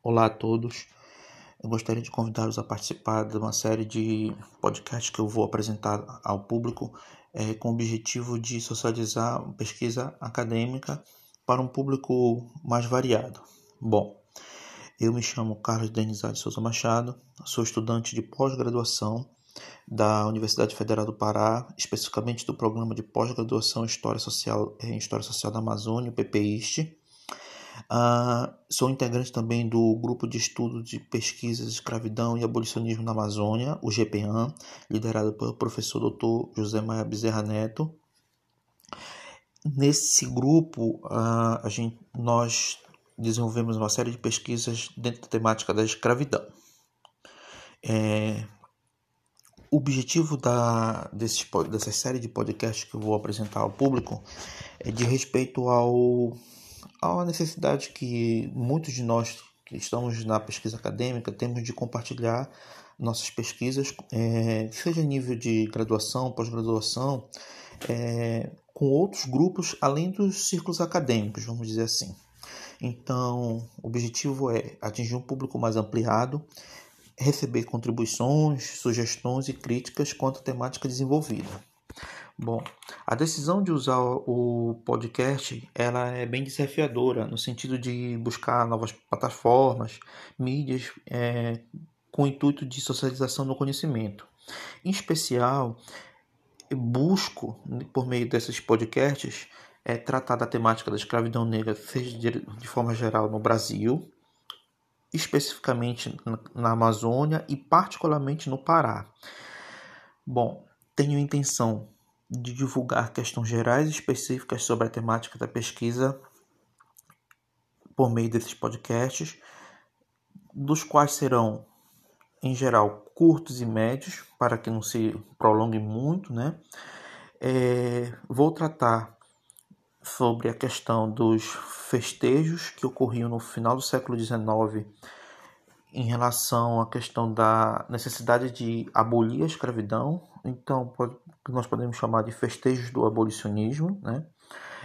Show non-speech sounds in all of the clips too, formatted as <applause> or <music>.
Olá a todos. Eu gostaria de convidá-los a participar de uma série de podcasts que eu vou apresentar ao público é, com o objetivo de socializar pesquisa acadêmica para um público mais variado. Bom, eu me chamo Carlos Denizade Souza Machado, sou estudante de pós-graduação da Universidade Federal do Pará, especificamente do programa de pós-graduação em História Social, em História Social da Amazônia, PPIST. Uh, sou integrante também do grupo de estudo de pesquisas, escravidão e abolicionismo na Amazônia, o GPAM, liderado pelo professor Dr. José Maia Bezerra Neto. Nesse grupo, uh, a gente, nós desenvolvemos uma série de pesquisas dentro da temática da escravidão. É, o objetivo da, desse, dessa série de podcasts que eu vou apresentar ao público é de respeito ao há uma necessidade que muitos de nós que estamos na pesquisa acadêmica temos de compartilhar nossas pesquisas, é, seja nível de graduação, pós-graduação, é, com outros grupos além dos círculos acadêmicos, vamos dizer assim. Então, o objetivo é atingir um público mais ampliado, receber contribuições, sugestões e críticas quanto à temática desenvolvida. Bom, a decisão de usar o podcast ela é bem desafiadora no sentido de buscar novas plataformas, mídias é, com o intuito de socialização do conhecimento. Em especial, busco por meio desses podcasts é, tratar da temática da escravidão negra, seja de, de forma geral no Brasil, especificamente na Amazônia e particularmente no Pará. Bom, tenho intenção de divulgar questões gerais e específicas sobre a temática da pesquisa por meio desses podcasts, dos quais serão, em geral, curtos e médios, para que não se prolongue muito, né? É, vou tratar sobre a questão dos festejos que ocorriam no final do século XIX em relação à questão da necessidade de abolir a escravidão. Então, nós podemos chamar de festejos do abolicionismo, né?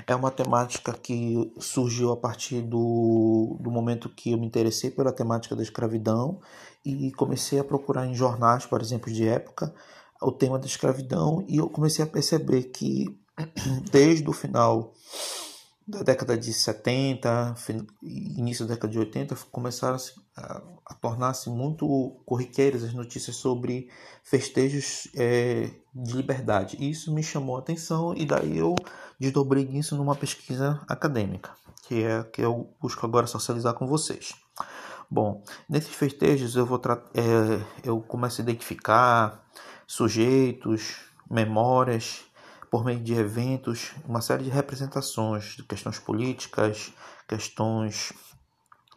É uma temática que surgiu a partir do, do momento que eu me interessei pela temática da escravidão e comecei a procurar em jornais, por exemplo, de época, o tema da escravidão e eu comecei a perceber que <clears throat> desde o final da década de 70, início da década de 80, começaram a, a tornar-se muito corriqueiras as notícias sobre festejos é, de liberdade. Isso me chamou a atenção e daí eu desdobrei isso numa pesquisa acadêmica, que é que eu busco agora socializar com vocês. Bom, nesses festejos eu vou é, eu começo a identificar sujeitos, memórias por meio de eventos, uma série de representações de questões políticas, questões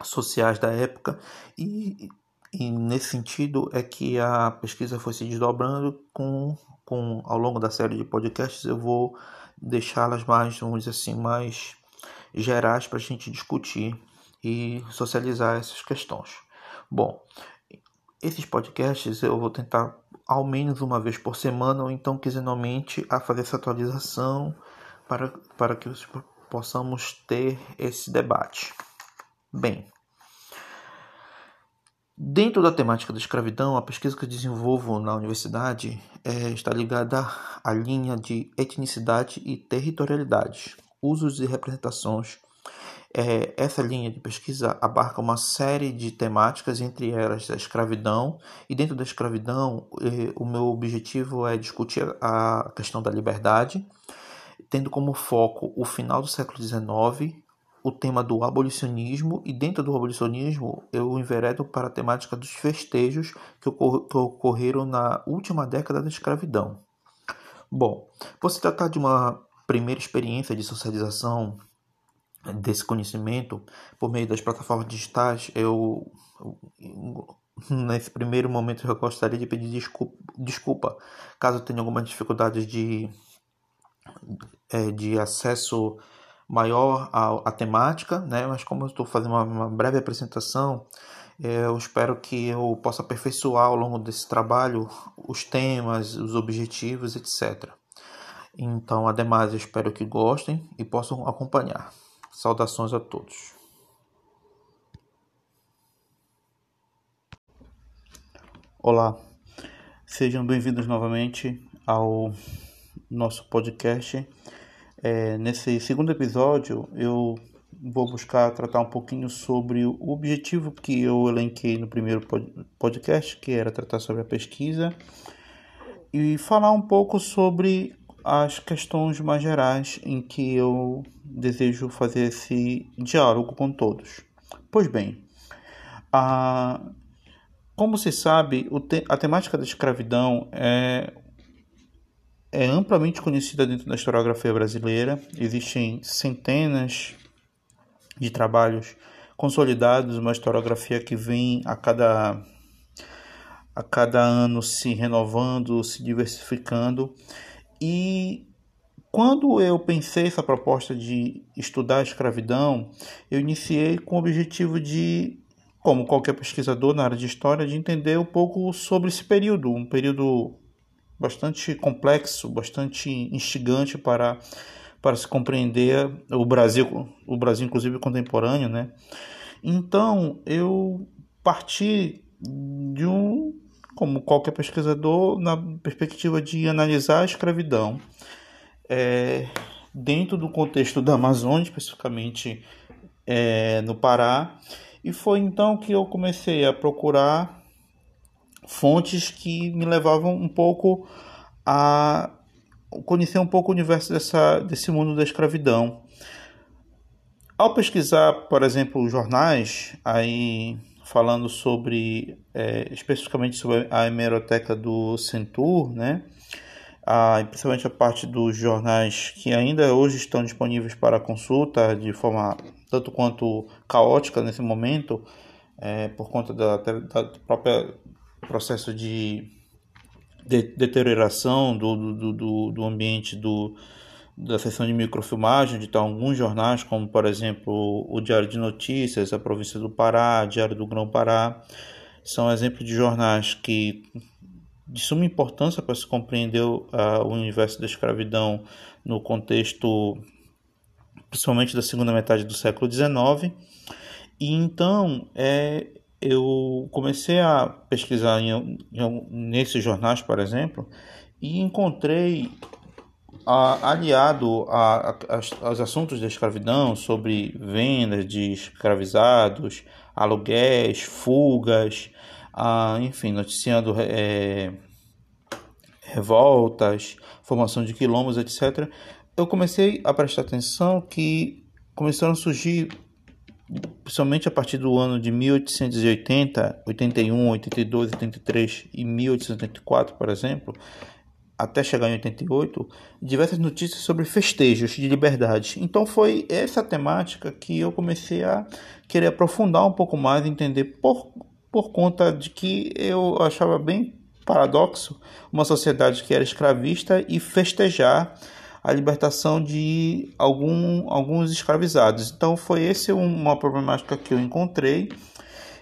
sociais da época e, e nesse sentido é que a pesquisa foi se desdobrando com, com ao longo da série de podcasts eu vou deixá-las mais, vamos dizer assim, mais gerais para a gente discutir e socializar essas questões. Bom, esses podcasts eu vou tentar ao menos uma vez por semana ou então quinzenalmente a fazer essa atualização para, para que possamos ter esse debate. Bem, dentro da temática da escravidão, a pesquisa que eu desenvolvo na universidade é, está ligada à linha de etnicidade e territorialidade, usos e representações é, essa linha de pesquisa abarca uma série de temáticas, entre elas a escravidão, e dentro da escravidão, eh, o meu objetivo é discutir a questão da liberdade, tendo como foco o final do século XIX, o tema do abolicionismo, e dentro do abolicionismo eu enveredo para a temática dos festejos que, ocor que ocorreram na última década da escravidão. Bom, por se tratar de uma primeira experiência de socialização desse conhecimento por meio das plataformas digitais, eu, nesse primeiro momento eu gostaria de pedir desculpa, desculpa caso tenha algumas dificuldades de, é, de acesso maior à, à, temática, né? mas como eu estou fazendo uma, uma breve apresentação, eu espero que eu possa aperfeiçoar ao longo desse trabalho os temas, os objetivos, etc. Então, ademais, eu espero que gostem e possam acompanhar. Saudações a todos. Olá, sejam bem-vindos novamente ao nosso podcast. É, nesse segundo episódio, eu vou buscar tratar um pouquinho sobre o objetivo que eu elenquei no primeiro podcast, que era tratar sobre a pesquisa, e falar um pouco sobre as questões mais gerais em que eu desejo fazer esse diálogo com todos. Pois bem, a, como se sabe, a temática da escravidão é, é amplamente conhecida dentro da historiografia brasileira. Existem centenas de trabalhos consolidados, uma historiografia que vem a cada, a cada ano se renovando, se diversificando. E quando eu pensei essa proposta de estudar a escravidão, eu iniciei com o objetivo de, como qualquer pesquisador na área de história, de entender um pouco sobre esse período, um período bastante complexo, bastante instigante para para se compreender o Brasil, o Brasil inclusive contemporâneo, né? Então eu parti de um, como qualquer pesquisador, na perspectiva de analisar a escravidão é, dentro do contexto da Amazônia, especificamente é, no Pará, e foi então que eu comecei a procurar fontes que me levavam um pouco a conhecer um pouco o universo dessa, desse mundo da escravidão. Ao pesquisar, por exemplo, jornais, aí falando sobre, é, especificamente sobre a hemeroteca do Centur, né? Ah, principalmente a parte dos jornais que ainda hoje estão disponíveis para consulta de forma tanto quanto caótica nesse momento, é, por conta da, da própria processo de de, deterioração do, do, do, do ambiente do, da seção de microfilmagem de alguns jornais, como por exemplo o Diário de Notícias, a Província do Pará, Diário do Grão Pará, são exemplos de jornais que de suma importância para se compreender uh, o universo da escravidão no contexto principalmente da segunda metade do século XIX. E então é, eu comecei a pesquisar em, em, nesses jornais, por exemplo, e encontrei aliado a, a, aos assuntos da escravidão, sobre vendas de escravizados, aluguéis, fugas, a, enfim, noticiando é, revoltas, formação de quilombos, etc. Eu comecei a prestar atenção que começaram a surgir principalmente a partir do ano de 1880, 81, 82, 83 e 1884, por exemplo, até chegar em 88, diversas notícias sobre festejos de liberdade. Então foi essa temática que eu comecei a querer aprofundar um pouco mais, entender por, por conta de que eu achava bem paradoxo uma sociedade que era escravista e festejar a libertação de algum, alguns escravizados. Então foi esse uma problemática que eu encontrei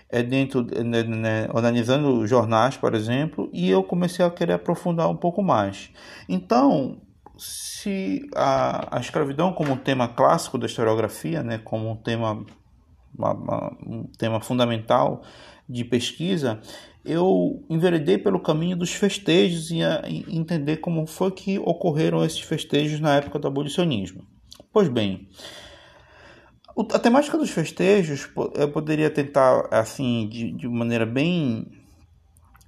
é dentro né, né, organizando jornais, por exemplo, e eu comecei a querer aprofundar um pouco mais. Então, se a, a escravidão como um tema clássico da historiografia, né, como um tema uma, uma, um tema fundamental de pesquisa, eu enveredei pelo caminho dos festejos e, entender como foi que ocorreram esses festejos na época do abolicionismo. Pois bem, a temática dos festejos eu poderia tentar assim de, de maneira bem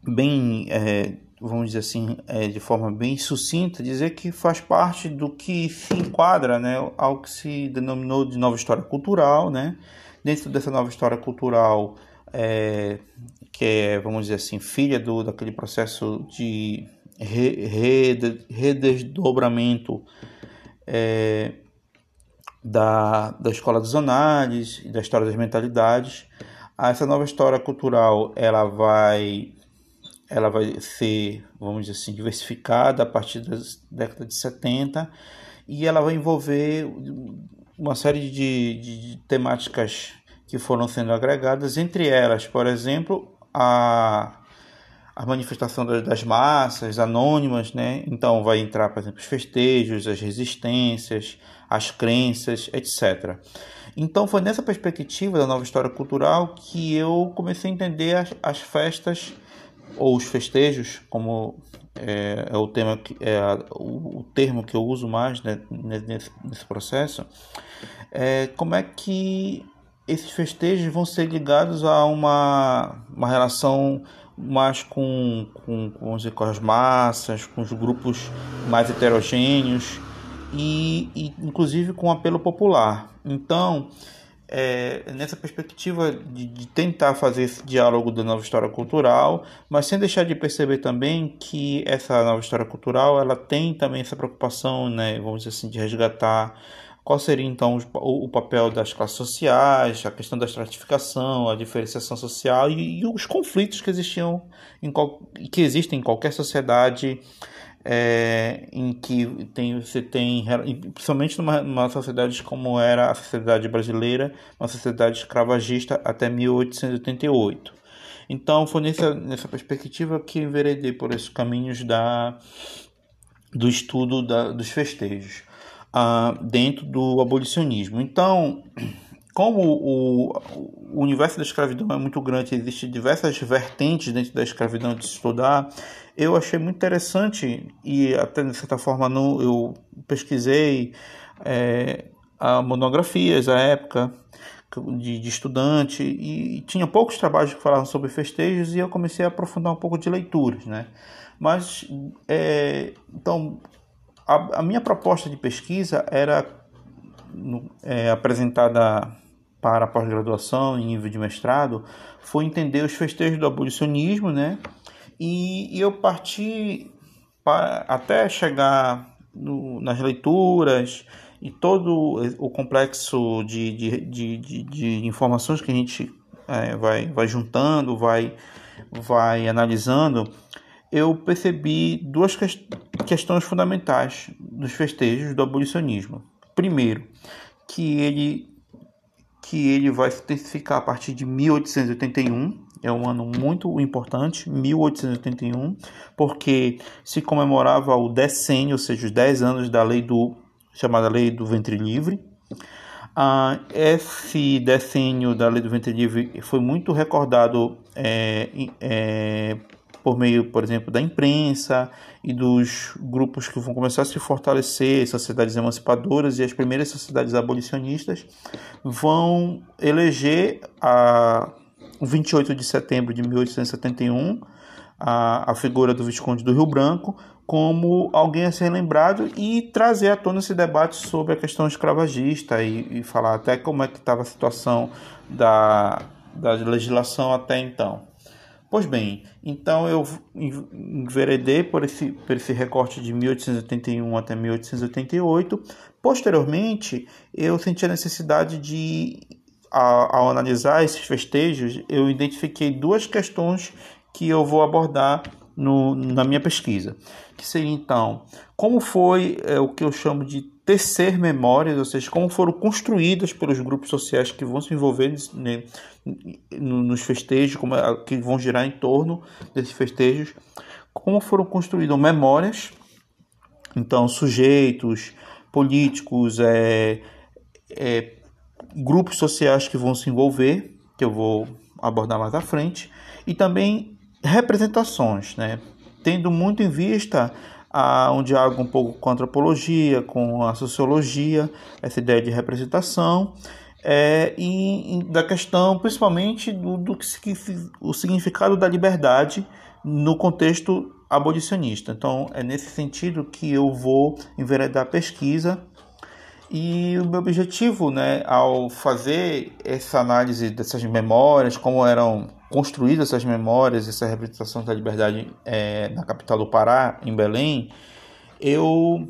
bem é, vamos dizer assim é, de forma bem sucinta dizer que faz parte do que se enquadra né ao que se denominou de nova história cultural né. Dentro dessa nova história cultural é, que é, vamos dizer assim, filha do, daquele processo de redesdobramento é, da, da escola dos análises da história das mentalidades. Essa nova história cultural ela vai ela vai ser, vamos dizer assim, diversificada a partir da década de 70 e ela vai envolver uma série de, de temáticas que foram sendo agregadas, entre elas, por exemplo, a, a manifestação das massas anônimas, né? Então vai entrar, por exemplo, os festejos, as resistências, as crenças, etc. Então foi nessa perspectiva da nova história cultural que eu comecei a entender as, as festas ou os festejos, como é, é o tema que é o, o, termo que eu uso mais né, nesse, nesse processo, é como é que esses festejos vão ser ligados a uma, uma relação mais com, com, com, com as massas, com os grupos mais heterogêneos e, e inclusive com apelo popular. Então, é, nessa perspectiva de, de, tentar fazer esse diálogo da nova história cultural, mas sem deixar de perceber também que essa nova história cultural ela tem também essa preocupação, né, vamos dizer assim, de resgatar qual seria então o, o papel das classes sociais, a questão da estratificação, a diferenciação social e, e os conflitos que existiam em qual, que existem em qualquer sociedade é, em que tem, você tem, principalmente numa, numa sociedade como era a sociedade brasileira, uma sociedade escravagista até 1888. Então foi nessa, nessa perspectiva que enveredei por esses caminhos da, do estudo da, dos festejos uh, dentro do abolicionismo. Então, como o, o universo da escravidão é muito grande, existem diversas vertentes dentro da escravidão de estudar, eu achei muito interessante e até de certa forma no, eu pesquisei é, a monografias à época de, de, estudante e, e tinha poucos trabalhos que falavam sobre festejos e eu comecei a aprofundar um pouco de leituras, né? Mas é, então a, a, minha proposta de pesquisa era é, apresentada para a pós-graduação em nível de mestrado foi entender os festejos do abolicionismo, né? E, e eu parti para, até chegar no, nas leituras e todo o complexo de, de, de, de, de informações que a gente é, vai, vai juntando, vai, vai analisando, eu percebi duas que questões fundamentais dos festejos do abolicionismo. Primeiro, que ele, que ele vai se intensificar a partir de 1881, é um ano muito importante, 1881, porque se comemorava o decênio, ou seja, os 10 anos da lei do chamada lei do ventre livre. Ah, esse decênio da lei do ventre livre foi muito recordado é, é, por meio, por exemplo, da imprensa e dos grupos que vão começar a se fortalecer, sociedades emancipadoras e as primeiras sociedades abolicionistas vão eleger a 28 de setembro de 1871, a, a figura do Visconde do Rio Branco como alguém a ser lembrado e trazer à tona esse debate sobre a questão escravagista e, e falar até como é que estava a situação da, da legislação até então. Pois bem, então eu enveredei por esse, por esse recorte de 1881 até 1888. Posteriormente, eu senti a necessidade de ao, analisar esses festejos, eu identifiquei duas questões que eu vou abordar no, na minha pesquisa, que seria então como foi é, o que eu chamo de tecer memórias, ou seja, como foram construídas pelos grupos sociais que vão se envolver né, nos festejos, como é, que vão girar em torno desses festejos, como foram construídas memórias, então sujeitos políticos, é, é, grupos sociais que vão se envolver, que eu vou abordar mais à frente, e também representações, né? tendo muito em vista a, um diálogo um pouco com a antropologia, com a sociologia, essa ideia de representação, é, e, e da questão principalmente do, do que o significado da liberdade no contexto abolicionista. Então, é nesse sentido que eu vou enveredar a pesquisa e o meu objetivo, né, ao fazer essa análise dessas memórias, como eram construídas essas memórias, essa representação da liberdade é, na capital do Pará, em Belém, eu,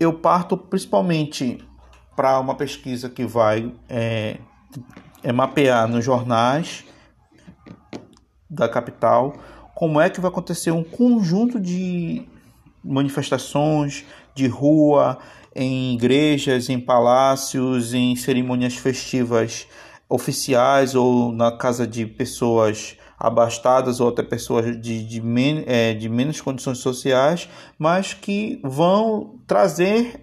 eu parto principalmente para uma pesquisa que vai é, é mapear nos jornais da capital como é que vai acontecer um conjunto de manifestações de rua, em igrejas, em palácios, em cerimônias festivas oficiais ou na casa de pessoas abastadas ou até pessoas de, de, men é, de menos condições sociais, mas que vão trazer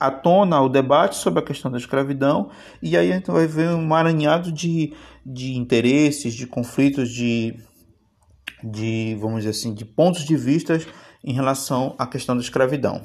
à tona o debate sobre a questão da escravidão, e aí a gente vai ver um emaranhado de, de interesses, de conflitos, de de, vamos dizer assim, de pontos de vista em relação à questão da escravidão.